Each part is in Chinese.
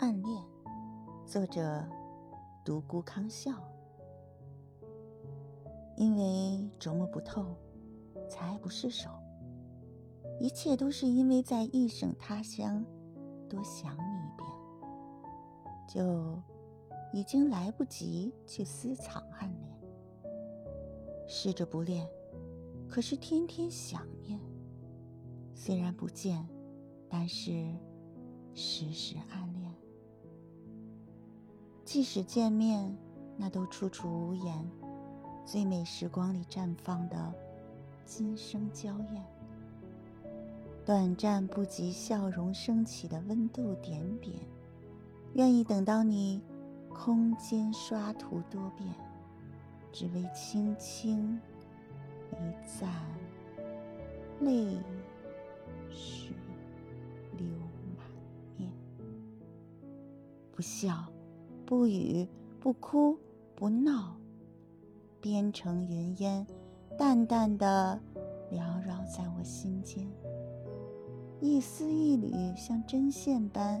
暗恋，作者独孤康笑。因为琢磨不透，才爱不释手。一切都是因为在异省他乡多想你一遍，就已经来不及去私藏暗恋。试着不恋，可是天天想念。虽然不见，但是时时暗恋。即使见面，那都处处无言。最美时光里绽放的今生娇艳，短暂不及笑容升起的温度点点。愿意等到你空间刷图多变，只为轻轻一赞，泪。水流满面，不笑，不语，不哭，不闹，边城云烟，淡淡的缭绕在我心间，一丝一缕像针线般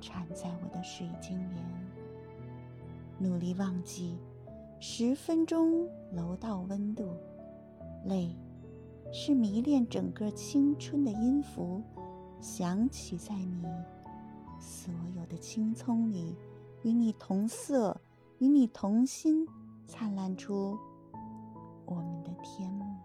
缠在我的水晶帘。努力忘记，十分钟楼道温度，泪。是迷恋整个青春的音符，响起在你所有的青葱里，与你同色，与你同心，灿烂出我们的天幕。